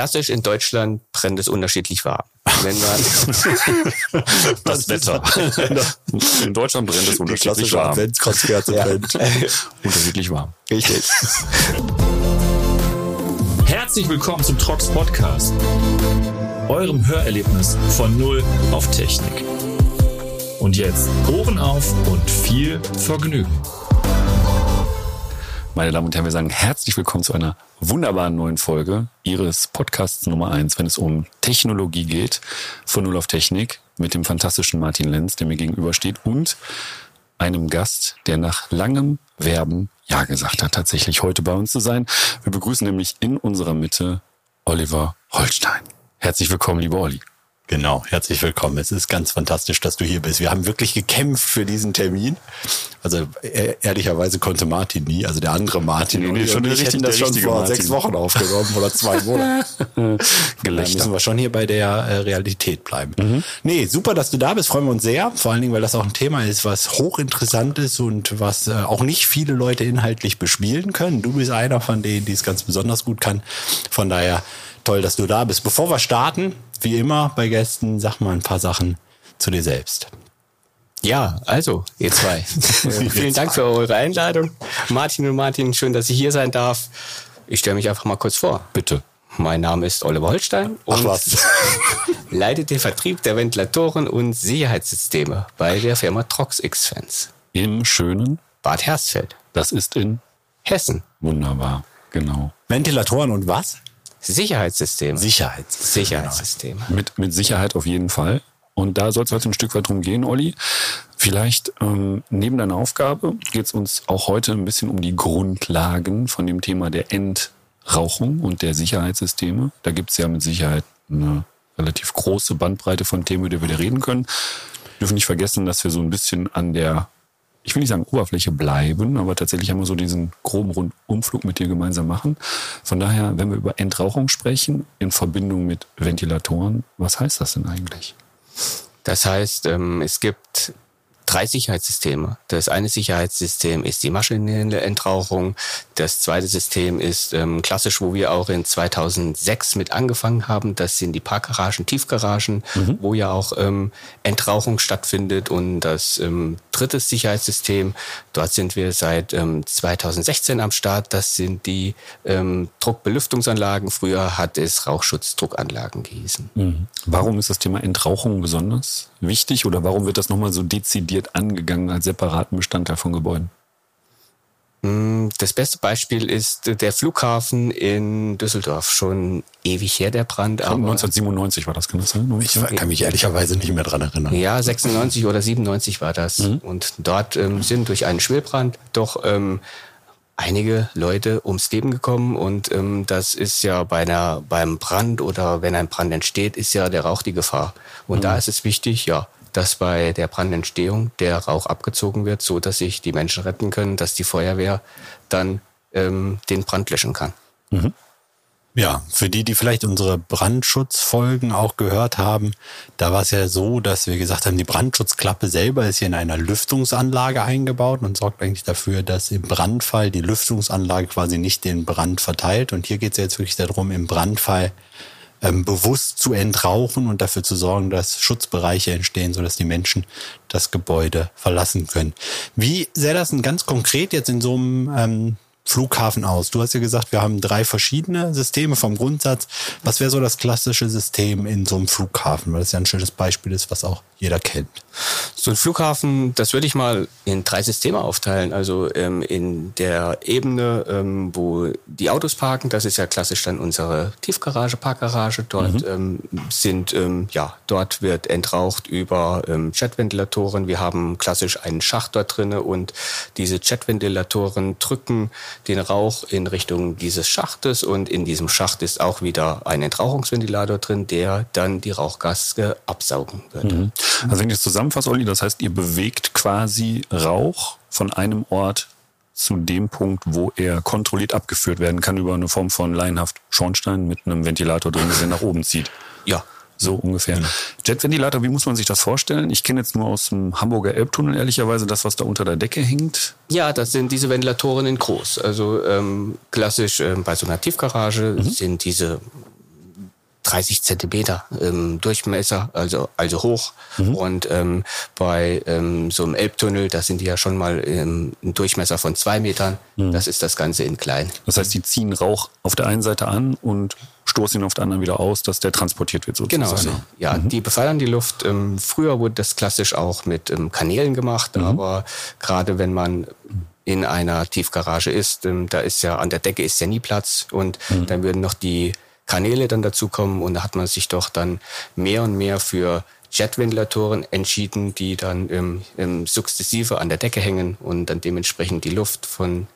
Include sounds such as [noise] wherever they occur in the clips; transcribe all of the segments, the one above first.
klassisch in Deutschland brennt es unterschiedlich warm. Wenn man [laughs] das Wetter. [laughs] In Deutschland brennt es unterschiedlich warm. Adventskonzerte ja. brennt. [laughs] unterschiedlich warm. Richtig. Herzlich willkommen zum Trox Podcast, eurem Hörerlebnis von Null auf Technik. Und jetzt Ohren auf und viel Vergnügen. Meine Damen und Herren, wir sagen herzlich willkommen zu einer wunderbaren neuen Folge Ihres Podcasts Nummer eins, wenn es um Technologie geht, von Null auf Technik, mit dem fantastischen Martin Lenz, der mir gegenübersteht, und einem Gast, der nach langem Werben Ja gesagt hat, tatsächlich heute bei uns zu sein. Wir begrüßen nämlich in unserer Mitte Oliver Holstein. Herzlich willkommen, lieber Olli. Genau, herzlich willkommen. Es ist ganz fantastisch, dass du hier bist. Wir haben wirklich gekämpft für diesen Termin. Also e ehrlicherweise konnte Martin nie, also der andere Martin. Nee, nee, schon ich hätten das schon vor Martin. sechs Wochen aufgenommen oder zwei [laughs] Monaten. da müssen wir schon hier bei der äh, Realität bleiben. Mhm. Nee, super, dass du da bist. Freuen wir uns sehr. Vor allen Dingen, weil das auch ein Thema ist, was hochinteressant ist und was äh, auch nicht viele Leute inhaltlich bespielen können. Du bist einer von denen, die es ganz besonders gut kann. Von daher toll, dass du da bist. Bevor wir starten, wie immer bei Gästen, sag mal ein paar Sachen zu dir selbst. Ja, also, ihr zwei. [laughs] vielen Dank für eure Einladung. Martin und Martin, schön, dass ich hier sein darf. Ich stelle mich einfach mal kurz vor. Bitte. Mein Name ist Oliver Holstein und was. [laughs] leite den Vertrieb der Ventilatoren und Sicherheitssysteme bei der Firma Trox X-Fans. Im schönen Bad Hersfeld. Das ist in Hessen. Wunderbar, genau. Ventilatoren und was? Sicherheitssysteme. Sicherheitssysteme. Sicherheitssysteme. Mit, mit Sicherheit auf jeden Fall. Und da soll es heute ein Stück weit drum gehen, Olli. Vielleicht ähm, neben deiner Aufgabe geht es uns auch heute ein bisschen um die Grundlagen von dem Thema der Entrauchung und der Sicherheitssysteme. Da gibt es ja mit Sicherheit eine relativ große Bandbreite von Themen, über die wir reden können. Wir dürfen nicht vergessen, dass wir so ein bisschen an der ich will nicht sagen Oberfläche bleiben, aber tatsächlich haben wir so diesen groben Rundumflug mit dir gemeinsam machen. Von daher, wenn wir über Entrauchung sprechen, in Verbindung mit Ventilatoren, was heißt das denn eigentlich? Das heißt, ähm, es gibt drei Sicherheitssysteme. Das eine Sicherheitssystem ist die maschinelle Entrauchung. Das zweite System ist ähm, klassisch, wo wir auch in 2006 mit angefangen haben. Das sind die Parkgaragen, Tiefgaragen, mhm. wo ja auch ähm, Entrauchung stattfindet. Und das ähm, dritte Sicherheitssystem, dort sind wir seit ähm, 2016 am Start. Das sind die ähm, Druckbelüftungsanlagen. Früher hat es Rauchschutzdruckanlagen gehießen. Mhm. Warum ist das Thema Entrauchung besonders wichtig oder warum wird das nochmal so dezidiert angegangen als separaten Bestandteil von Gebäuden? Mm, das beste Beispiel ist der Flughafen in Düsseldorf. Schon ewig her, der Brand. Aber 1997 war das, kann das sein? Ich kann mich ehrlicherweise nicht mehr dran erinnern. Ja, 96 oder 97 war das. Mhm. Und dort ähm, sind durch einen Schwillbrand doch ähm, einige Leute ums Leben gekommen. Und ähm, das ist ja bei einer, beim Brand oder wenn ein Brand entsteht, ist ja der Rauch die Gefahr. Und mhm. da ist es wichtig, ja, dass bei der Brandentstehung der Rauch abgezogen wird, so dass sich die Menschen retten können, dass die Feuerwehr dann ähm, den Brand löschen kann. Mhm. Ja, für die, die vielleicht unsere Brandschutzfolgen auch gehört haben, da war es ja so, dass wir gesagt haben, die Brandschutzklappe selber ist hier in einer Lüftungsanlage eingebaut und sorgt eigentlich dafür, dass im Brandfall die Lüftungsanlage quasi nicht den Brand verteilt. Und hier geht es jetzt wirklich darum, im Brandfall ähm, bewusst zu entrauchen und dafür zu sorgen, dass Schutzbereiche entstehen, sodass die Menschen das Gebäude verlassen können. Wie sähe das denn ganz konkret jetzt in so einem ähm, Flughafen aus? Du hast ja gesagt, wir haben drei verschiedene Systeme vom Grundsatz. Was wäre so das klassische System in so einem Flughafen? Weil das ja ein schönes Beispiel ist, was auch jeder kennt. So ein Flughafen, das würde ich mal in drei Systeme aufteilen. Also ähm, in der Ebene, ähm, wo die Autos parken, das ist ja klassisch dann unsere Tiefgarage, Parkgarage. Dort mhm. ähm, sind, ähm, ja, dort wird entraucht über ähm, Jetventilatoren. Wir haben klassisch einen Schacht dort drinne und diese Jetventilatoren drücken den Rauch in Richtung dieses Schachtes und in diesem Schacht ist auch wieder ein Entrauchungsventilator drin, der dann die Rauchgase absaugen wird. Mhm. Also wenn ich es zusammenfasse, Olli, das heißt, ihr bewegt quasi Rauch von einem Ort zu dem Punkt, wo er kontrolliert abgeführt werden kann über eine Form von laienhaft Schornstein mit einem Ventilator drin, der nach oben zieht. Ja. So ungefähr. Mhm. Jetventilator, wie muss man sich das vorstellen? Ich kenne jetzt nur aus dem Hamburger Elbtunnel ehrlicherweise das, was da unter der Decke hängt. Ja, das sind diese Ventilatoren in groß. Also ähm, klassisch ähm, bei so einer Tiefgarage mhm. sind diese 30 Zentimeter ähm, Durchmesser, also also hoch. Mhm. Und ähm, bei ähm, so einem Elbtunnel, da sind die ja schon mal ähm, ein Durchmesser von zwei Metern. Mhm. Das ist das Ganze in klein. Das heißt, die ziehen Rauch auf der einen Seite an und stoßen ihn auf der anderen wieder aus, dass der transportiert wird sozusagen. Genau, so. ja, mhm. die befeuern die Luft. Ähm, früher wurde das klassisch auch mit ähm, Kanälen gemacht, mhm. aber gerade wenn man in einer Tiefgarage ist, ähm, da ist ja an der Decke ist ja nie Platz und mhm. dann würden noch die Kanäle dann dazukommen und da hat man sich doch dann mehr und mehr für Jetventilatoren entschieden, die dann ähm, ähm, sukzessive an der Decke hängen und dann dementsprechend die Luft von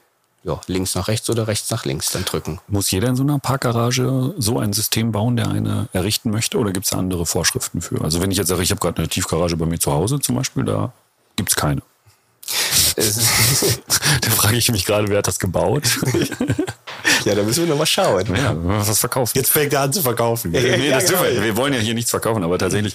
ja, links nach rechts oder rechts nach links dann drücken. Muss jeder in so einer Parkgarage so ein System bauen, der eine errichten möchte oder gibt es andere Vorschriften für? Also wenn ich jetzt sage, ich habe gerade eine Tiefgarage bei mir zu Hause zum Beispiel, da gibt es keine. [laughs] da frage ich mich gerade, wer hat das gebaut? [laughs] ja, da müssen wir noch mal schauen. Ja, was verkaufen. Jetzt fängt er an zu verkaufen. Ja, nee, ja, das genau. wir. wir wollen ja hier nichts verkaufen, aber tatsächlich,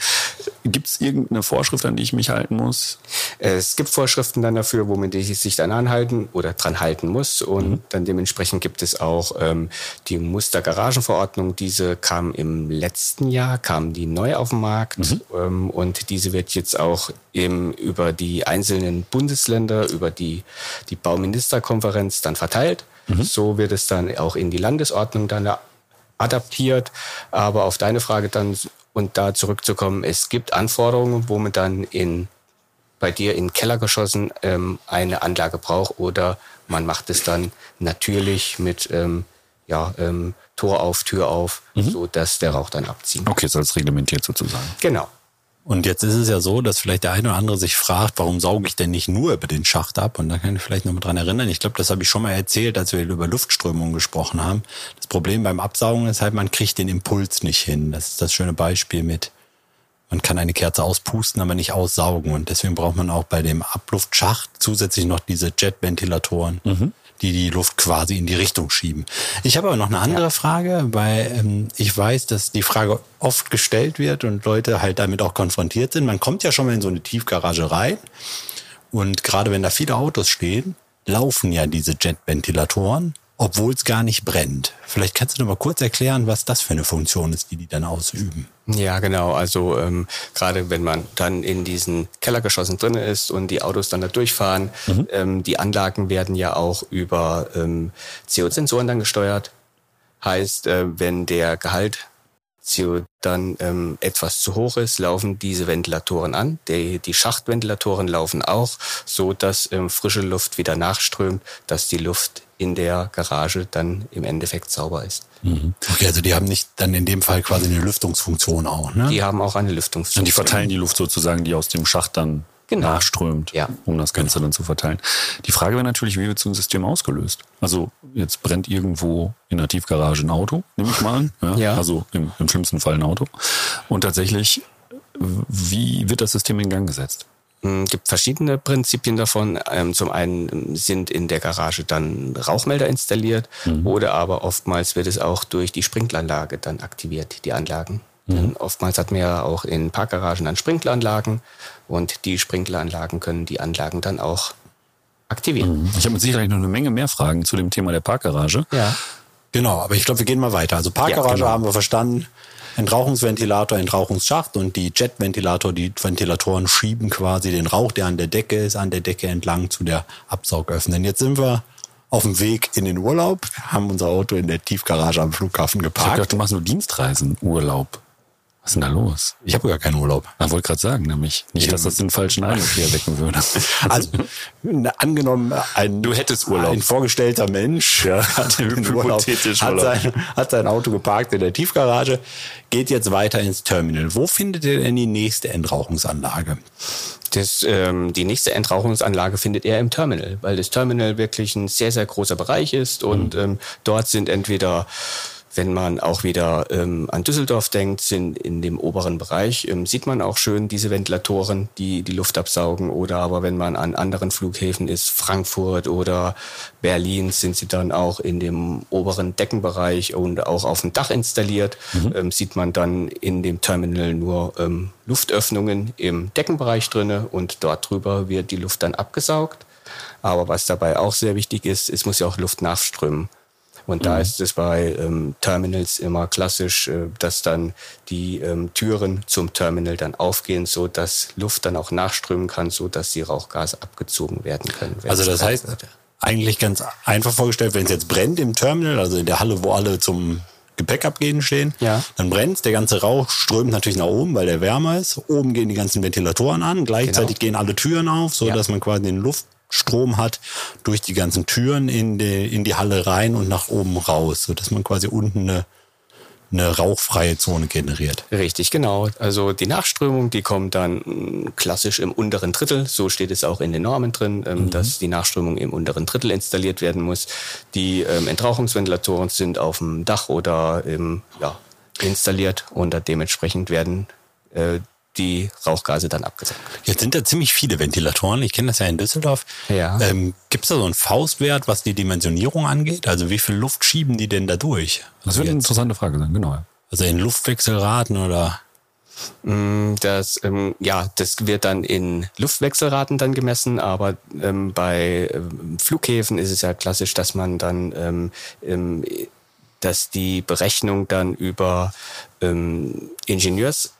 gibt es irgendeine Vorschrift, an die ich mich halten muss? Es gibt Vorschriften dann dafür, womit ich sich dann anhalten oder dran halten muss. Und mhm. dann dementsprechend gibt es auch ähm, die Mustergaragenverordnung. Diese kam im letzten Jahr, kam die neu auf den Markt. Mhm. Ähm, und diese wird jetzt auch eben über die einzelnen Bundesländer, über die, die Bauministerkonferenz dann verteilt. Mhm. So wird es dann auch in die Landesordnung dann adaptiert. Aber auf deine Frage dann und da zurückzukommen, es gibt Anforderungen, wo man dann in bei dir in den Keller geschossen ähm, eine Anlage braucht oder man macht es dann natürlich mit ähm, ja, ähm, Tor auf, Tür auf, mhm. so dass der Rauch dann abzieht. Okay, soll es reglementiert sozusagen. Genau. Und jetzt ist es ja so, dass vielleicht der eine oder andere sich fragt, warum sauge ich denn nicht nur über den Schacht ab? Und da kann ich vielleicht noch mal dran erinnern. Ich glaube, das habe ich schon mal erzählt, als wir über Luftströmung gesprochen haben. Das Problem beim Absaugen ist halt, man kriegt den Impuls nicht hin. Das ist das schöne Beispiel mit, man kann eine Kerze auspusten, aber nicht aussaugen. Und deswegen braucht man auch bei dem Abluftschacht zusätzlich noch diese Jetventilatoren. Mhm die die Luft quasi in die Richtung schieben. Ich habe aber noch eine andere ja. Frage, weil ähm, ich weiß, dass die Frage oft gestellt wird und Leute halt damit auch konfrontiert sind. Man kommt ja schon mal in so eine Tiefgarage rein und gerade wenn da viele Autos stehen, laufen ja diese Jetventilatoren obwohl es gar nicht brennt. Vielleicht kannst du noch mal kurz erklären, was das für eine Funktion ist, die die dann ausüben. Ja, genau. Also ähm, gerade wenn man dann in diesen Kellergeschossen drin ist und die Autos dann da durchfahren, mhm. ähm, die Anlagen werden ja auch über ähm, CO-Sensoren dann gesteuert. Heißt, äh, wenn der Gehalt CO dann ähm, etwas zu hoch ist, laufen diese Ventilatoren an. Die, die Schachtventilatoren laufen auch, so dass ähm, frische Luft wieder nachströmt, dass die Luft in der Garage dann im Endeffekt sauber ist. Mhm. Okay, also die haben nicht dann in dem Fall quasi eine Lüftungsfunktion auch, ne? Die haben auch eine Lüftungsfunktion. Und die verteilen die Luft sozusagen, die aus dem Schacht dann genau. nachströmt, ja. um das Ganze genau. dann zu verteilen. Die Frage wäre natürlich, wie wird so ein System ausgelöst? Also jetzt brennt irgendwo in der Tiefgarage ein Auto, nehme ich mal an. [laughs] Ja? ja. Also im, im schlimmsten Fall ein Auto. Und tatsächlich, wie wird das System in Gang gesetzt? Es gibt verschiedene Prinzipien davon. Ähm, zum einen sind in der Garage dann Rauchmelder installiert mhm. oder aber oftmals wird es auch durch die Sprinkleranlage dann aktiviert, die Anlagen. Mhm. Denn oftmals hat man ja auch in Parkgaragen dann Sprinkleranlagen und die Sprinkleranlagen können die Anlagen dann auch aktivieren. Mhm. Ich habe mit Sicherheit noch eine Menge mehr Fragen zu dem Thema der Parkgarage. Ja. Genau, aber ich glaube, wir gehen mal weiter. Also Parkgarage ja, genau. haben wir verstanden. Entrauchungsventilator, Entrauchungsschacht und die Jetventilator, die Ventilatoren schieben quasi den Rauch, der an der Decke ist, an der Decke entlang zu der Absaugöffnung. Jetzt sind wir auf dem Weg in den Urlaub, haben unser Auto in der Tiefgarage am Flughafen geparkt. Ich dachte, du machst nur Dienstreisen, Urlaub. Was ist denn da los? Ich habe gar keinen Urlaub. Ich wollte gerade sagen, nämlich nicht, dass das den falschen Eindruck hier erwecken würde. [laughs] Also angenommen, ein, du hättest Urlaub. Ein vorgestellter Mensch ja, [laughs] hat, Urlaub, hat, sein, hat sein Auto geparkt in der Tiefgarage, geht jetzt weiter ins Terminal. Wo findet ihr denn die nächste Entrauchungsanlage? Das, ähm, die nächste Entrauchungsanlage findet er im Terminal, weil das Terminal wirklich ein sehr, sehr großer Bereich ist und mhm. ähm, dort sind entweder wenn man auch wieder ähm, an Düsseldorf denkt, sind in dem oberen Bereich, ähm, sieht man auch schön diese Ventilatoren, die die Luft absaugen. Oder aber wenn man an anderen Flughäfen ist, Frankfurt oder Berlin, sind sie dann auch in dem oberen Deckenbereich und auch auf dem Dach installiert. Mhm. Ähm, sieht man dann in dem Terminal nur ähm, Luftöffnungen im Deckenbereich drinne und dort drüber wird die Luft dann abgesaugt. Aber was dabei auch sehr wichtig ist, es muss ja auch Luft nachströmen Und da ist es bei ähm, Terminals immer klassisch, äh, dass dann die ähm, Türen zum Terminal dann aufgehen, so dass Luft dann auch nachströmen kann, so dass die Rauchgase abgezogen werden können. Also das heißt, wird. eigentlich ganz einfach vorgestellt, wenn es jetzt brennt im Terminal, also in der Halle, wo alle zum Gepäck abgehen stehen, Ja. dann brennt der ganze Rauch strömt natürlich nach oben, weil der wärmer ist. Oben gehen die ganzen Ventilatoren an, gleichzeitig gehen alle Türen auf, so Ja. dass man quasi den Luftstrom hat durch die ganzen Türen in die, in die Halle rein und nach oben raus, so dass man quasi unten eine, eine rauchfreie Zone generiert. Richtig, genau. Also die Nachströmung, die kommt dann mh, klassisch im unteren Drittel. So steht es auch in den Normen drin, ähm, dass die Nachströmung im unteren Drittel installiert werden muss. Die ähm, Entrauchungsventilatoren sind auf dem Dach oder im, ja, installiert und dementsprechend werden äh, die Rauchgase dann abgesaugt. Jetzt sind da ziemlich viele Ventilatoren. Ich kenne das ja in Düsseldorf. Ja. Ähm, Gibt es da so einen Faustwert, was die Dimensionierung angeht? Also wie viel Luft schieben die denn da durch? Das wird eine interessante Frage sein, genau. Also in Luftwechselraten oder? Mm, Das, ähm, ja, das wird dann in Luftwechselraten dann gemessen, aber ähm, bei ähm, Flughäfen ist es ja klassisch, dass man dann, ähm, ähm, dass die Berechnung dann über ähm, Ingenieurs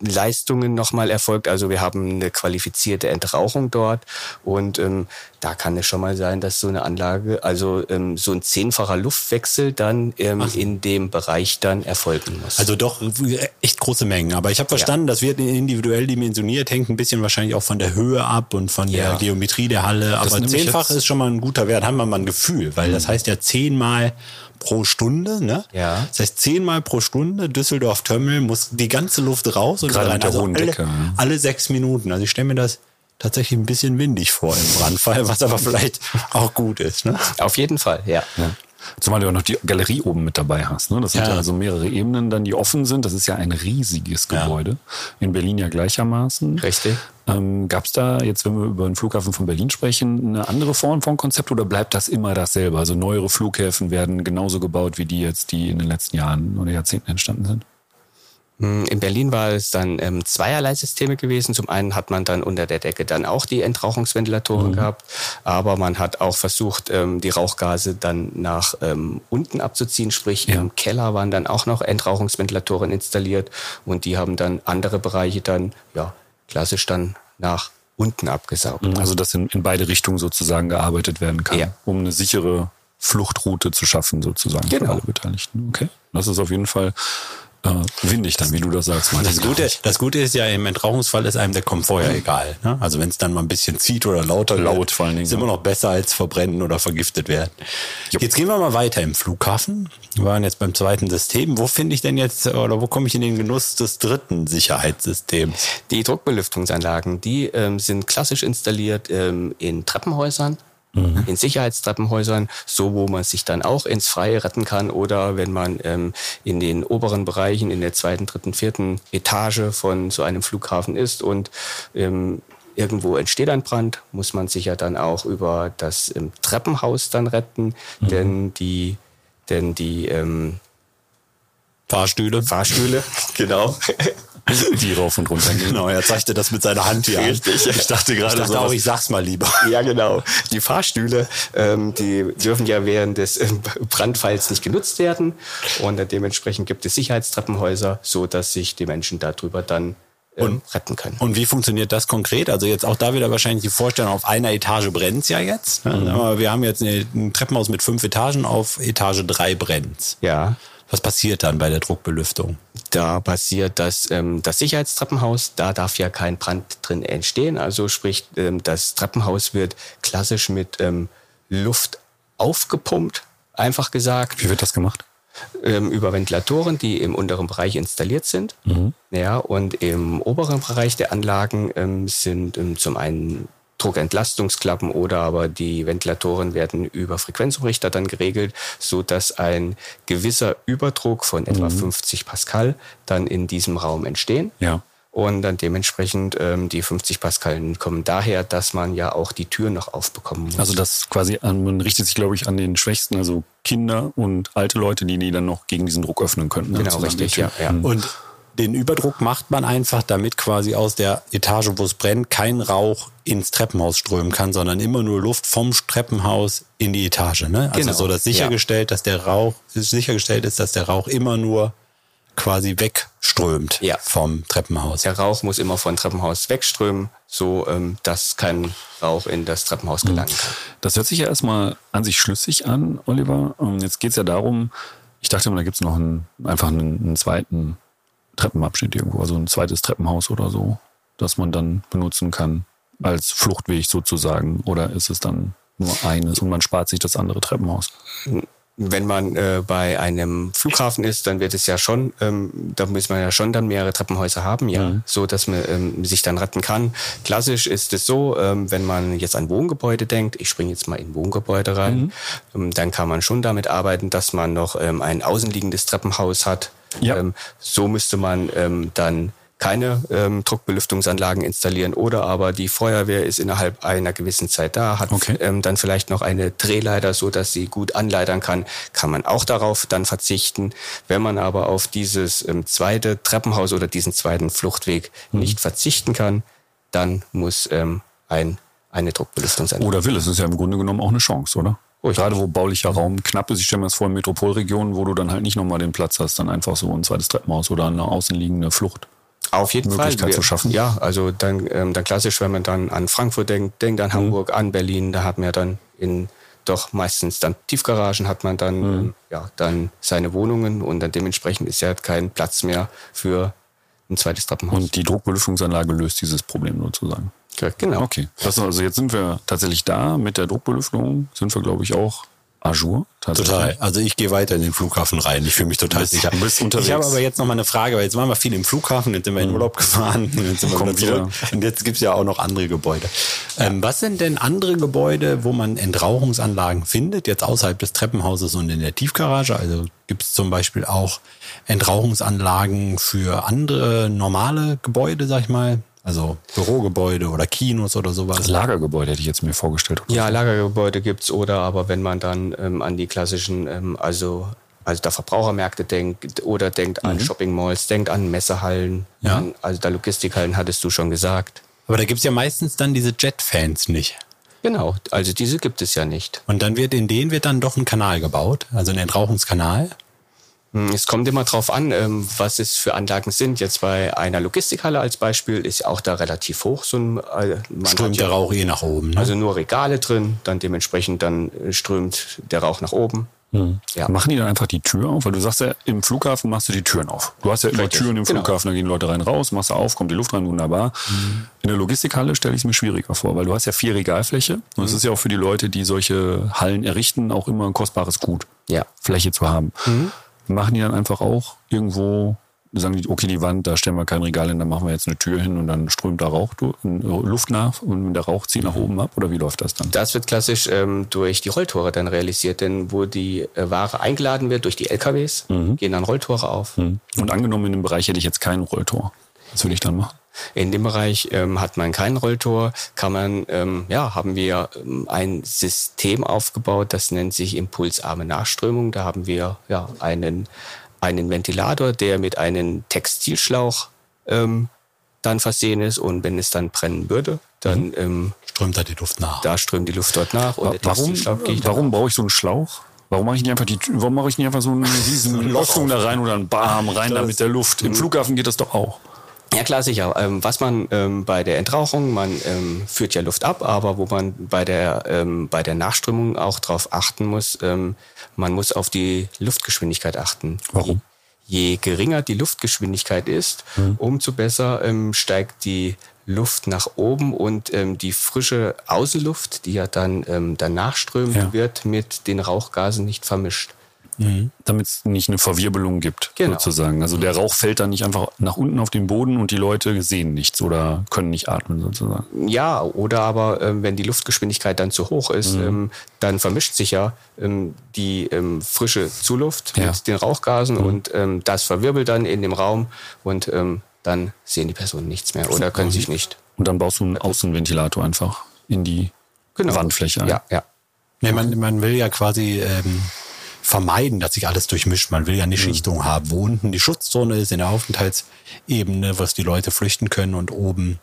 Leistungen nochmal erfolgt. Also wir haben eine qualifizierte Entrauchung dort und ähm, da kann es schon mal sein, dass so eine Anlage, also ähm, so ein zehnfacher Luftwechsel dann ähm, in dem Bereich dann erfolgen muss. Also doch echt große Mengen. Aber ich habe verstanden, das wird individuell dimensioniert, hängt ein bisschen wahrscheinlich auch von der Höhe ab und von der Ja. Geometrie der Halle. Aber nehme ich zehnfach ist schon mal ein guter Wert, haben wir mal ein Gefühl, weil das heißt ja zehnmal pro Stunde, ne? Ja. Das heißt zehnmal pro Stunde Düsseldorf Terminal muss die ganze Luft raus und Gerade rein. mit der also hohen alle, Decke, alle sechs Minuten. Also ich stelle mir das tatsächlich ein bisschen windig vor im Brandfall, [laughs] was aber vielleicht auch gut ist. Ne? Auf jeden Fall, ja. Ja. Zumal du auch noch die Galerie oben mit dabei hast. Ne? Das sind Ja. ja. also mehrere Ebenen dann, die offen sind. Das ist ja ein riesiges Ja. Gebäude. In Berlin ja gleichermaßen. Richtig. Ähm, Gab es da jetzt, wenn wir über den Flughafen von Berlin sprechen, eine andere Form von Konzept oder bleibt das immer dasselbe? Also neuere Flughäfen werden genauso gebaut wie die jetzt, die in den letzten Jahren oder Jahrzehnten entstanden sind? Mm, In Berlin war es dann ähm, zweierlei Systeme gewesen. Zum einen hat man dann unter der Decke dann auch die Entrauchungsventilatoren gehabt, aber man hat auch versucht, ähm, die Rauchgase dann nach ähm, unten abzuziehen, sprich Ja. im Keller waren dann auch noch Entrauchungsventilatoren installiert und die haben dann andere Bereiche dann, ja, klassisch dann nach unten abgesaugt. Also dass in, in beide Richtungen sozusagen gearbeitet werden kann, Ja. um eine sichere Fluchtroute zu schaffen sozusagen für Genau. alle Beteiligten. Okay, das ist auf jeden Fall äh, windig dann, wie du das sagst. Das Gute, das Gute ist ja, im Entrauchungsfall ist einem der Komfort ja egal. Ne? Also wenn es dann mal ein bisschen zieht oder lauter Laut wird, vor allen Dingen, ist ja. immer noch besser als verbrennen oder vergiftet werden. Jetzt gehen wir mal weiter im Flughafen. Wir waren jetzt beim zweiten System. Wo finde ich denn jetzt oder wo komme ich in den Genuss des dritten Sicherheitssystems? Die Druckbelüftungsanlagen, die ähm, sind klassisch installiert ähm, in Treppenhäusern, in Sicherheitstreppenhäusern, so wo man sich dann auch ins Freie retten kann oder wenn man ähm, in den oberen Bereichen, in der zweiten, dritten, vierten Etage von so einem Flughafen ist und ähm, irgendwo entsteht ein Brand, muss man sich ja dann auch über das ähm, Treppenhaus dann retten, denn die, denn die ähm, Fahrstühle. Fahrstühle, [laughs] genau, die rauf und runter gehen. Genau, er zeigte das mit seiner Hand hier. Richtig. Ich dachte gerade Ich dachte so, auch, ich sag's mal lieber. Ja, genau. Die Fahrstühle, ähm, die dürfen ja während des ähm, Brandfalls nicht genutzt werden. Und dementsprechend gibt es Sicherheitstreppenhäuser, so dass sich die Menschen darüber dann ähm, retten können. Und wie funktioniert das konkret? Also jetzt auch da wieder wahrscheinlich die Vorstellung, auf einer Etage brennt's ja jetzt. ne? Aber wir haben jetzt ein Treppenhaus mit fünf Etagen, auf Etage drei brennt's. ja, Was passiert dann bei der Druckbelüftung? da passiert das, ähm, das Sicherheitstreppenhaus, da darf ja kein Brand drin entstehen. Also sprich, ähm, das Treppenhaus wird klassisch mit ähm, Luft aufgepumpt, einfach gesagt. Wie wird das gemacht? ähm, über Ventilatoren, die im unteren Bereich installiert sind. Ja, und im oberen Bereich der Anlagen ähm, sind ähm, zum einen Druckentlastungsklappen oder aber die Ventilatoren werden über Frequenzumrichter dann geregelt, so dass ein gewisser Überdruck von etwa 50 Pascal dann in diesem Raum entstehen. Ja. Und dann dementsprechend ähm, die 50 Pascal kommen daher, dass man ja auch die Tür noch aufbekommen muss. Also das quasi, an, man richtet sich, glaube ich, an den Schwächsten, also Kinder und alte Leute, die die dann noch gegen diesen Druck öffnen könnten. Genau, richtig, ja, ja. Und den Überdruck macht man einfach, damit quasi aus der Etage, wo es brennt, kein Rauch ins Treppenhaus strömen kann, sondern immer nur Luft vom Treppenhaus in die Etage. Ne? Also Genau, so, dass sichergestellt, dass der Rauch sichergestellt ist, dass der Rauch immer nur quasi wegströmt Ja. vom Treppenhaus. Der Rauch muss immer von Treppenhaus wegströmen, so ähm, dass kein Rauch in das Treppenhaus gelangen kann. Das hört sich ja erstmal an sich schlüssig an, Oliver. Und jetzt geht's ja darum, ich dachte immer, da gibt's noch einen, einfach einen, einen zweiten Treppenabschnitt irgendwo, also ein zweites Treppenhaus oder so, das man dann benutzen kann als Fluchtweg sozusagen. Oder ist es dann nur eines und man spart sich das andere Treppenhaus? Wenn man äh, bei einem Flughafen ist, dann wird es ja schon, ähm, da muss man ja schon dann mehrere Treppenhäuser haben, ja, so dass man ähm, sich dann retten kann. Klassisch ist es so, ähm, wenn man jetzt an Wohngebäude denkt, ich springe jetzt mal in Wohngebäude rein, ähm, dann kann man schon damit arbeiten, dass man noch ähm, ein außenliegendes Treppenhaus hat. Ja. Ähm, so müsste man ähm, dann keine ähm, Druckbelüftungsanlagen installieren oder aber die Feuerwehr ist innerhalb einer gewissen Zeit da, hat Okay. ähm, dann vielleicht noch eine Drehleiter, so dass sie gut anleitern kann, kann man auch darauf dann verzichten. Wenn man aber auf dieses ähm, zweite Treppenhaus oder diesen zweiten Fluchtweg Mhm. nicht verzichten kann, dann muss ähm, ein, eine Druckbelüftungsanlage. Oder will, es ist ja im Grunde genommen auch eine Chance, oder? Richtig. Gerade wo baulicher Raum knapp ist, ich stelle mir das vor in Metropolregionen, wo du dann halt nicht nochmal den Platz hast, dann einfach so ein zweites Treppenhaus oder eine außenliegende Flucht. Auf jeden Möglichkeit Fall. zu schaffen. Ja, also dann, ähm, dann klassisch, wenn man dann an Frankfurt denkt, denkt Mhm. an Hamburg, an Berlin, da hat man ja dann in doch meistens dann Tiefgaragen hat man dann Mhm. ähm, ja dann seine Wohnungen und dann dementsprechend ist ja kein Platz mehr für ein zweites Treppenhaus. Und die Druckbelüftungsanlage löst dieses Problem sozusagen. Genau. Okay. Das, also jetzt sind wir tatsächlich da mit der Druckbelüftung, sind wir, glaube ich, auch Ajour. tatsächlich. Total. Also ich gehe weiter in den Flughafen rein. Ich fühle mich total bist- sicher. bist unterwegs. Ich habe aber jetzt noch mal eine Frage, weil jetzt waren wir viel im Flughafen, jetzt sind wir in Urlaub gefahren, [laughs] jetzt sind wir Kommen wieder zurück. Und jetzt gibt's ja auch noch andere Gebäude. Ähm, was sind denn andere Gebäude, wo man Entrauchungsanlagen findet, jetzt außerhalb des Treppenhauses und in der Tiefgarage? Also gibt's zum Beispiel auch Entrauchungsanlagen für andere normale Gebäude, sag ich mal? Also Bürogebäude oder Kinos oder sowas? Das Lagergebäude hätte ich jetzt mir vorgestellt. Ja, Lagergebäude gibt's oder aber wenn man dann ähm, an die klassischen, ähm, also also da Verbrauchermärkte denkt oder denkt an Shopping Malls, denkt an Messehallen, Ja. an, also da Logistikhallen hattest du schon gesagt. Aber da gibt's ja meistens dann diese Jet-Fans nicht. Genau, also diese gibt es ja nicht. Und dann wird in denen wird dann doch ein Kanal gebaut, also ein Entrauchungskanal. Hm, Es kommt immer drauf an, ähm, was es für Anlagen sind. Jetzt bei einer Logistikhalle als Beispiel ist ja auch da relativ hoch so ein äh, man Strömt ja der Rauch eh nach oben. Ne? also nur Regale drin, dann dementsprechend dann äh, strömt der Rauch nach oben. Ja. Machen die dann einfach die Tür auf? Weil du sagst ja, im Flughafen machst du die Türen auf. Du hast ja immer Richtig, Türen im genau. Flughafen, da gehen Leute rein, raus, machst du auf, kommt die Luft rein, wunderbar. In der Logistikhalle stelle ich es mir schwieriger vor, weil du hast ja viel Regalfläche. Und es ist ja auch für die Leute, die solche Hallen errichten, auch immer ein kostbares Gut, Ja. Fläche zu haben. Machen die dann einfach auch irgendwo, sagen die, okay, die Wand, da stellen wir kein Regal hin, dann machen wir jetzt eine Tür hin und dann strömt da Rauch, Luft nach und der Rauch zieht nach oben ab oder wie läuft das dann? Das wird klassisch ähm, durch die Rolltore dann realisiert, denn wo die äh, Ware eingeladen wird durch die LKWs, gehen dann Rolltore auf. Und angenommen, in dem Bereich hätte ich jetzt kein Rolltor. Was würde ich dann machen? In dem Bereich ähm, hat man kein Rolltor, kann man, ähm, ja, haben wir ähm, ein System aufgebaut, das nennt sich impulsarme Nachströmung. Da haben wir ja einen, einen Ventilator, der mit einem Textilschlauch ähm, dann versehen ist und wenn es dann brennen würde, dann ähm, Strömt da die Luft nach. da strömt die Luft dort nach und Warum, warum brauche ich so einen Schlauch? Warum mache ich nicht einfach die warum mache ich nicht einfach so eine riesen [laughs] Öffnung da rein oder ein Bam rein da mit der Luft? Im Flughafen geht das doch auch. Ja klar, sicher. Ähm, was man ähm, bei der Entrauchung, man ähm, führt ja Luft ab, aber wo man bei der ähm, bei der Nachströmung auch drauf achten muss, ähm, man muss auf die Luftgeschwindigkeit achten. Warum? Je, je geringer die Luftgeschwindigkeit ist, umso besser ähm, steigt die Luft nach oben und ähm, die frische Außenluft, die ja dann ähm, danach strömt, Ja. wird mit den Rauchgasen nicht vermischt. Damit es nicht eine Verwirbelung gibt, Genau. sozusagen. Also der Rauch fällt dann nicht einfach nach unten auf den Boden und die Leute sehen nichts oder können nicht atmen, sozusagen. Ja, oder aber ähm, wenn die Luftgeschwindigkeit dann zu hoch ist, Mhm. ähm, dann vermischt sich ja ähm, die ähm, frische Zuluft Ja. Mhm. mit den Rauchgasen und ähm, das verwirbelt dann in dem Raum und ähm, dann sehen die Personen nichts mehr oder können sich nicht. Und dann baust du einen Außenventilator einfach in die Genau. Wandfläche ein. Ja, ja. Nee, man, man will ja quasi ähm, vermeiden, dass sich alles durchmischt. Man will ja eine mhm. Schichtung haben, wo unten die Schutzzone ist, in der Aufenthaltsebene, was die Leute flüchten können und oben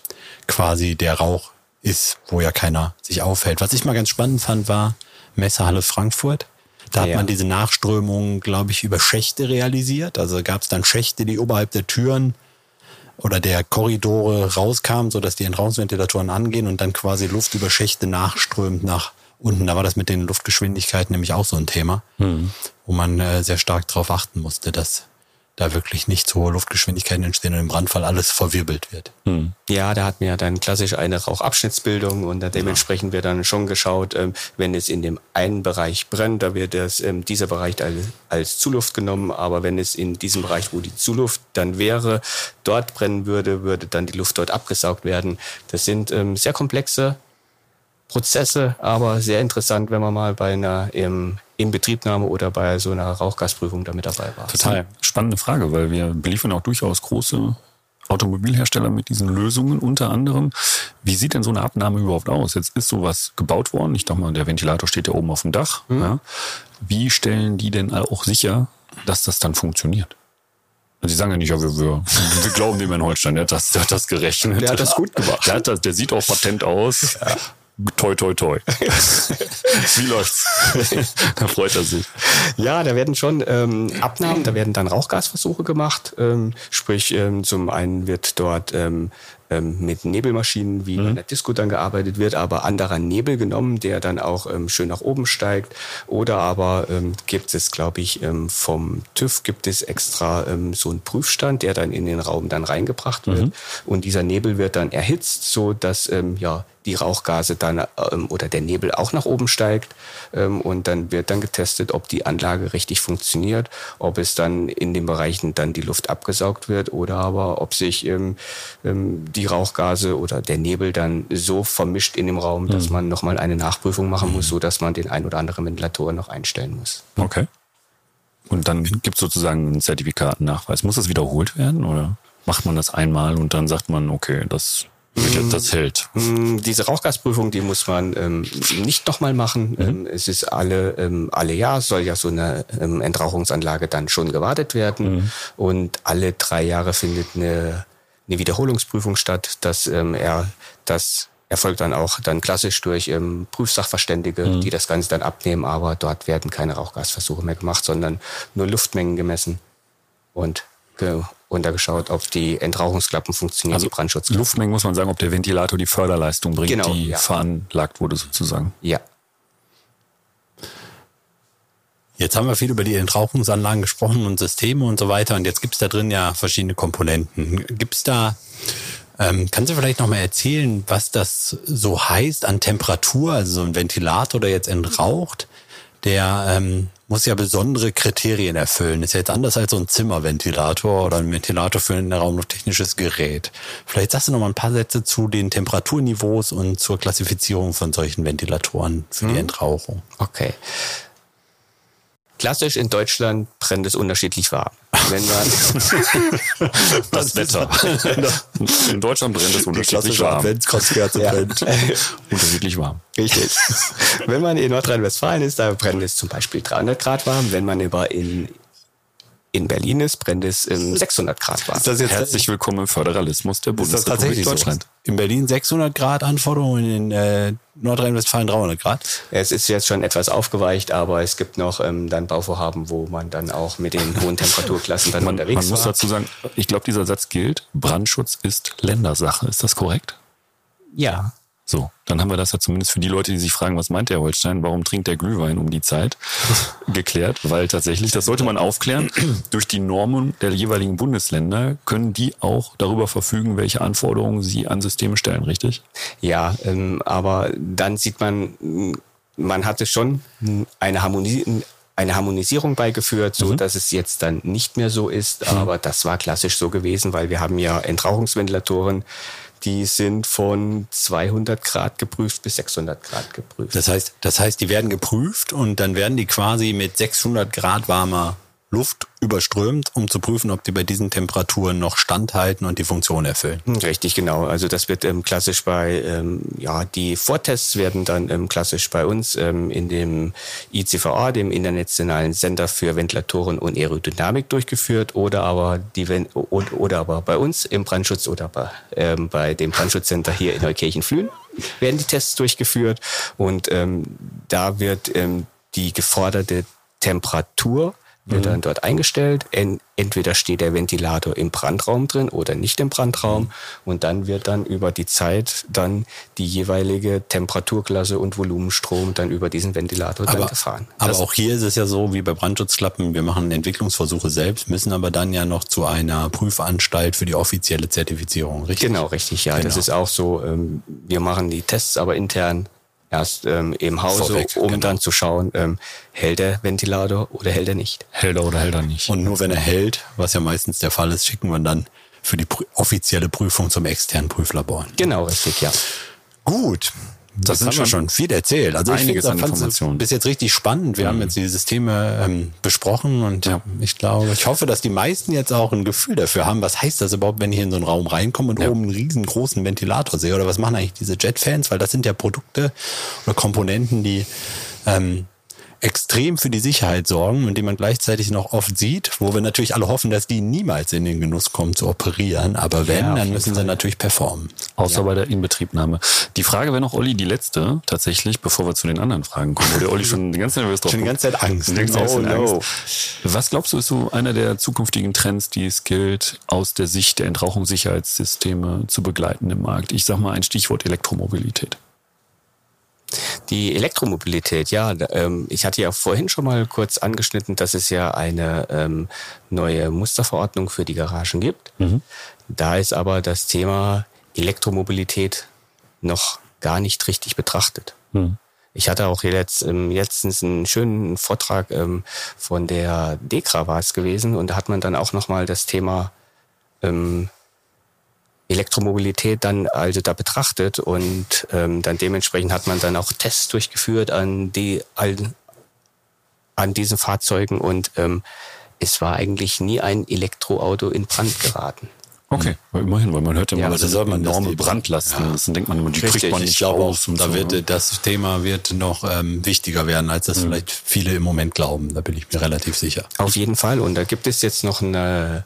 quasi der Rauch ist, wo ja keiner sich aufhält. Was ich mal ganz spannend fand, war Messerhalle Frankfurt. Da hat ja. man diese Nachströmung, glaube ich, über Schächte realisiert. Also gab es dann Schächte, die oberhalb der Türen oder der Korridore rauskamen, sodass die Entrauungsventilatoren angehen und dann quasi Luft über Schächte nachströmt nach unten. Da war das mit den Luftgeschwindigkeiten nämlich auch so ein Thema, mhm. wo man äh, sehr stark darauf achten musste, dass da wirklich nicht zu hohe Luftgeschwindigkeiten entstehen und im Brandfall alles verwirbelt wird. Hm. Ja, da hatten wir dann klassisch eine Rauchabschnittsbildung und da dementsprechend wird dann schon geschaut, ähm, wenn es in dem einen Bereich brennt, da wird das, ähm, dieser Bereich als, als Zuluft genommen, aber wenn es in diesem Bereich, wo die Zuluft dann wäre, dort brennen würde, würde dann die Luft dort abgesaugt werden. Das sind ähm, sehr komplexe Prozesse, aber sehr interessant, wenn man mal bei einer im Inbetriebnahme oder bei so einer Rauchgasprüfung damit dabei war. Total spannende Frage, weil wir beliefern auch durchaus große Automobilhersteller mit diesen Lösungen unter anderem. Wie sieht denn so eine Abnahme überhaupt aus? Jetzt ist sowas gebaut worden. Ich dachte mal, der Ventilator steht ja oben auf dem Dach. Mhm. Ja. Wie stellen die denn auch sicher, dass das dann funktioniert? Sie sagen ja nicht, ja, wir, wir, [laughs] wir glauben dem in Holstein, der hat das, der hat das gerechnet. Der hat das gut gemacht. Der, hat das, der sieht auch patent aus. Ja. Toi, toi, toi. [laughs] Wie läuft's? [laughs] da freut er sich. Ja, da werden schon ähm, Abnahmen, da werden dann Rauchgasversuche gemacht. Ähm, sprich, ähm, zum einen wird dort ähm, ähm, mit Nebelmaschinen wie mhm. in der Disco dann gearbeitet wird, aber anderer Nebel genommen, der dann auch ähm, schön nach oben steigt. Oder aber ähm, gibt es, glaube ich, ähm, vom TÜV gibt es extra ähm, so einen Prüfstand, der dann in den Raum dann reingebracht wird. Mhm. Und dieser Nebel wird dann erhitzt, so dass ähm, ja die Rauchgase dann oder der Nebel auch nach oben steigt. Und dann wird dann getestet, ob die Anlage richtig funktioniert, ob es dann in den Bereichen dann die Luft abgesaugt wird oder aber ob sich ähm, ähm, die Rauchgase oder der Nebel dann so vermischt in dem Raum, dass mhm. man nochmal eine Nachprüfung machen muss, so dass man den ein oder anderen Ventilator noch einstellen muss. Okay. Und dann gibt es sozusagen einen Zertifikatennachweis. Muss das wiederholt werden oder macht man das einmal und dann sagt man, okay, das das hält. Mm, diese Rauchgasprüfung, die muss man ähm, nicht nochmal machen. Mhm. Ähm, es ist alle, ähm, alle Jahr soll ja so eine ähm, Entrauchungsanlage dann schon gewartet werden. Mhm. Und alle drei Jahre findet eine eine Wiederholungsprüfung statt, dass ähm, er das erfolgt dann auch dann klassisch durch ähm, Prüfsachverständige, mhm. die das Ganze dann abnehmen, aber dort werden keine Rauchgasversuche mehr gemacht, sondern nur Luftmengen gemessen und ge untergeschaut, ob die Entrauchungsklappen funktionieren, also die Brandschutzklappen. Luftmengen muss man sagen, ob der Ventilator die Förderleistung bringt, genau, die ja. veranlagt wurde sozusagen. Ja, Jetzt haben wir viel über die Entrauchungsanlagen gesprochen und Systeme und so weiter. Und jetzt gibt's da drin ja verschiedene Komponenten. Gibt's da, ähm, kannst du vielleicht nochmal erzählen, was das so heißt an Temperatur? Also so ein Ventilator, der jetzt entraucht, der ähm, muss ja besondere Kriterien erfüllen. Ist ja jetzt anders als so ein Zimmerventilator oder ein Ventilator für ein raumlufttechnisches Gerät. Vielleicht sagst du noch mal ein paar Sätze zu den Temperaturniveaus und zur Klassifizierung von solchen Ventilatoren für hm. die Entrauchung. Okay. Klassisch in Deutschland brennt es unterschiedlich warm. Wenn man [laughs] das [laughs] Wetter. In Deutschland brennt es unterschiedlich warm. Adventskonzerte [laughs] ja. brennt. unterschiedlich warm. Richtig. Wenn man in Nordrhein-Westfalen ist, da brennt es zum Beispiel 300 Grad warm. Wenn man über in in Berlin ist, brennt es in 600 Grad warm. Herzlich willkommen im Föderalismus der Bundesrepublik Deutschland. So? In Berlin 600 Grad Anforderungen, in äh, Nordrhein-Westfalen 300 Grad? Es ist jetzt schon etwas aufgeweicht, aber es gibt noch ähm, dann Bauvorhaben, wo man dann auch mit den hohen [laughs] Temperaturklassen dann man, unterwegs ist. Man muss dazu sagen, ich glaube, dieser Satz gilt, Brandschutz ist Ländersache. Ist das korrekt? Ja. So, dann haben wir das ja zumindest für die Leute, die sich fragen, was meint der Holstein, warum trinkt der Glühwein um die Zeit, [laughs] geklärt, weil tatsächlich, das sollte man aufklären, [clears throat] durch die Normen der jeweiligen Bundesländer können die auch darüber verfügen, welche Anforderungen sie an Systeme stellen, richtig? Ja, ähm, aber dann sieht man, man hatte schon eine Harmonie, eine Harmonisierung beigeführt, so mhm. dass es jetzt dann nicht mehr so ist. Mhm. Aber das war klassisch so gewesen, weil wir haben ja Entrauchungsventilatoren, die sind von 200 Grad geprüft bis 600 Grad geprüft. Das heißt, das heißt, die werden geprüft und dann werden die quasi mit 600 Grad warmer Luft überströmt, um zu prüfen, ob die bei diesen Temperaturen noch standhalten und die Funktion erfüllen. Hm, richtig, genau. Also das wird ähm, klassisch bei, ähm, ja, die Vortests werden dann ähm, klassisch bei uns ähm, in dem ICVA, dem Internationalen Center für Ventilatoren und Aerodynamik durchgeführt oder aber die oder, aber bei uns im Brandschutz oder bei, ähm, bei dem Brandschutzcenter hier in Neukirchen-Flühen werden die Tests durchgeführt und ähm, da wird die geforderte Temperatur wird mhm. dann dort eingestellt. entweder steht der Ventilator im Brandraum drin oder nicht im Brandraum mhm. und dann wird dann über die Zeit dann die jeweilige Temperaturklasse und Volumenstrom dann über diesen Ventilator aber, dann gefahren. Aber das auch hier ist es ja so wie bei Brandschutzklappen, wir machen Entwicklungsversuche selbst, müssen aber dann ja noch zu einer Prüfanstalt für die offizielle Zertifizierung, richtig? Genau, richtig, ja. Genau. Das ist auch so, ähm, wir machen die Tests aber intern erst ähm, im Hause, Vorweg, um genau. dann zu schauen, ähm, hält der Ventilator oder hält er nicht. Hält er oder hält er nicht. Und nur wenn er hält, was ja meistens der Fall ist, schicken wir dann für die offizielle Prüfung zum externen Prüflabor. Genau, richtig, ja. Gut. Das, haben wir schon viel erzählt. Also einiges ich finde, Informationen. bis jetzt richtig spannend. Wir mhm. haben jetzt die Systeme ähm, besprochen und ja. ich glaube, ich hoffe, dass die meisten jetzt auch ein Gefühl dafür haben, was heißt das überhaupt, wenn ich in so einen Raum reinkomme und ja. oben einen riesengroßen Ventilator sehe oder was machen eigentlich diese Jetfans, weil das sind ja Produkte oder Komponenten, die ähm, extrem für die Sicherheit sorgen und die man gleichzeitig noch oft sieht, wo wir natürlich alle hoffen, dass die niemals in den Genuss kommen zu operieren. Aber wenn, ja, dann müssen Fall. sie natürlich performen. Außer ja. bei der Inbetriebnahme. Die Frage wäre noch, Olli, die letzte tatsächlich, bevor wir zu den anderen Fragen kommen, wo der Olli schon die ganze Zeit nervös drauf Schon die ganze Zeit Angst. oh, no. Was glaubst du, ist so einer der zukünftigen Trends, die es gilt, aus der Sicht der Entrauchungssicherheitssysteme zu begleiten im Markt? Ich sag mal ein Stichwort Elektromobilität. Die Elektromobilität, ja, ähm, ich hatte ja vorhin schon mal kurz angeschnitten, dass es ja eine ähm, neue Musterverordnung für die Garagen gibt. Mhm. Da ist aber das Thema Elektromobilität noch gar nicht richtig betrachtet. Mhm. Ich hatte auch jetzt, ähm, letztens einen schönen Vortrag ähm, von der DEKRA war es gewesen und da hat man dann auch nochmal das Thema ähm, Elektromobilität dann also da betrachtet und ähm, dann dementsprechend hat man dann auch Tests durchgeführt an die an, an diesen Fahrzeugen und ähm, es war eigentlich nie ein Elektroauto in Brand geraten. Okay, weil immerhin, weil man hört ja, ja mal, das soll man enorme Brandlasten. Ja. Das denkt man immer, die Richtig, kriegt man nicht aus. Und da so. wird ne? das Thema wird noch ähm, wichtiger werden, als das mhm. vielleicht viele im Moment glauben. Da bin ich mir relativ sicher. Auf jeden Fall. Und da gibt es jetzt noch eine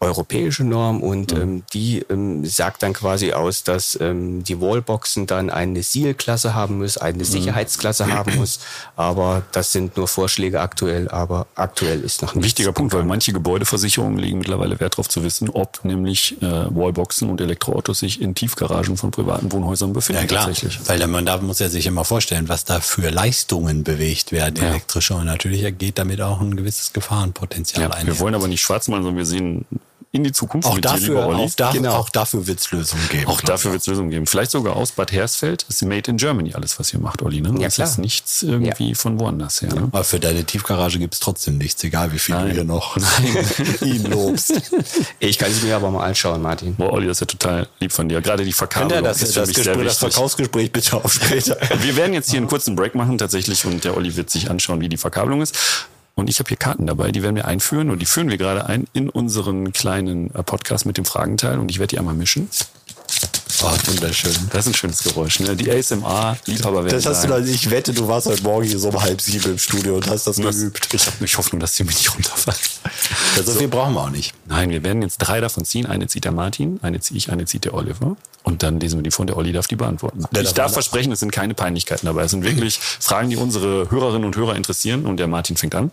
europäische Norm und mhm. ähm, die ähm, sagt dann quasi aus, dass ähm, die Wallboxen dann eine Seal-Klasse haben muss, eine mhm. Sicherheitsklasse haben muss. Aber das sind nur Vorschläge aktuell, aber aktuell ist noch ein wichtiger Punkt, weil manche Gebäudeversicherungen legen mittlerweile Wert darauf zu wissen, ob nämlich äh, Wallboxen und Elektroautos sich in Tiefgaragen von privaten Wohnhäusern befinden. Ja klar, tatsächlich. weil man da muss ja sich immer vorstellen, was da für Leistungen bewegt werden, ja. elektrische und natürlich geht damit auch ein gewisses Gefahrenpotenzial ja, ein. Wir wollen aber nicht schwarz machen, sondern wir sehen in die Zukunft auch dafür, auch, da, genau. auch dafür wird es Lösungen geben. Auch dafür wird es Lösungen geben. Vielleicht sogar aus Bad Hersfeld. Das ist made in Germany alles, was ihr macht, Olli. Ne? Ja, das klar. ist nichts irgendwie ja. von woanders her. Ne? Aber für deine Tiefgarage gibt es trotzdem nichts, egal wie viel Nein. du hier noch [laughs] [laughs] ihn lobst. [laughs] ich kann es mir aber mal anschauen, Martin. Boah, Olli, das ist ja total lieb von dir. Gerade die Verkabelung das, ist für das, mich Gespräch, das Verkaufsgespräch bitte auf später. Wir werden jetzt hier einen kurzen Break machen tatsächlich und der Olli wird sich anschauen, wie die Verkabelung ist. Und ich habe hier Karten dabei, die werden wir einführen und die führen wir gerade ein in unseren kleinen äh, Podcast mit dem Fragenteil und ich werde die einmal mischen. Oh, wunderschön. Das ist ein schönes Geräusch. Ne? Die ASMR-Liebhaber werden Das hast sagen. du dann, ich wette, du warst heute Morgen hier so um halb sieben im Studio und hast das, das geübt. Ich habe nicht Hoffnung, dass die mir nicht runterfallen. So, so viel brauchen wir auch nicht. Nein, wir werden jetzt drei davon ziehen. Eine zieht der Martin, eine ziehe ich, eine zieht der Oliver. Und dann lesen wir die von der Olli darf die beantworten. Der ich darf versprechen, es sind keine Peinlichkeiten dabei. Es sind wirklich [clears throat] Fragen, die unsere Hörerinnen und Hörer interessieren. Und der Martin fängt an.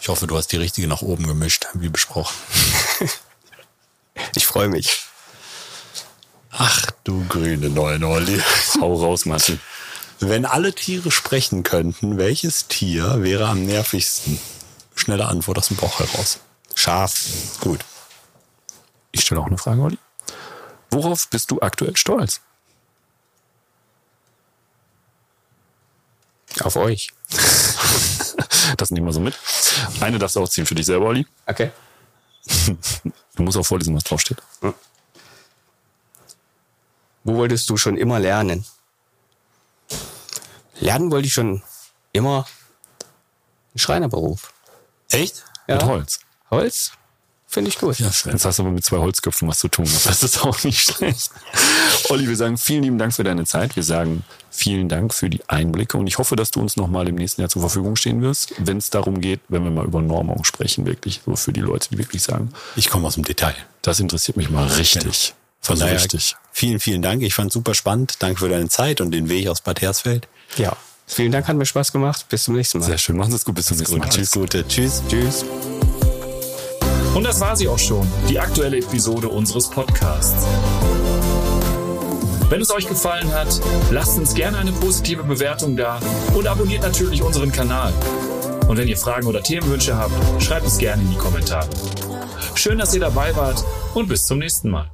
Ich hoffe, du hast die richtige nach oben gemischt, wie besprochen. [laughs] ich freue mich. Ach du grüne neue Olli. [laughs] Hau raus, Martin. Wenn alle Tiere sprechen könnten, welches Tier wäre am nervigsten? Schnelle Antwort aus dem Bauch heraus. Schaf. Gut. Ich stelle auch eine Frage, Olli. Worauf bist du aktuell stolz? Auf euch. [laughs] das nehmen wir so mit. Eine darfst du auch ziehen für dich selber, Olli. Okay. [laughs] Du musst auch vorlesen, was draufsteht. Hm. Wo wolltest du schon immer lernen? Lernen wollte ich schon immer einen Schreinerberuf. Echt? Ja. Mit Holz. Holz finde ich gut. Ja, Jetzt hast du aber mit zwei Holzköpfen was zu tun. Das ist [laughs] auch nicht schlecht. Olli, wir sagen vielen lieben Dank für deine Zeit. Wir sagen vielen Dank für die Einblicke und ich hoffe, dass du uns nochmal im nächsten Jahr zur Verfügung stehen wirst, wenn es darum geht, wenn wir mal über Normung sprechen, wirklich. So für die Leute, die wirklich sagen. Ich komme aus dem Detail. Das interessiert mich mal richtig. Von Also daher, richtig. vielen, vielen Dank. Ich fand super spannend. Danke für deine Zeit und den Weg aus Bad Hersfeld. Ja. Vielen Dank, hat mir Spaß gemacht. Bis zum nächsten Mal. Sehr schön. Machen Sie es gut. Bis zum nächsten Mal. Tschüss, Gute. Tschüss. Tschüss. Und das war sie auch schon, die aktuelle Episode unseres Podcasts. Wenn es euch gefallen hat, lasst uns gerne eine positive Bewertung da und abonniert natürlich unseren Kanal. Und wenn ihr Fragen oder Themenwünsche habt, schreibt es gerne in die Kommentare. Schön, dass ihr dabei wart und bis zum nächsten Mal.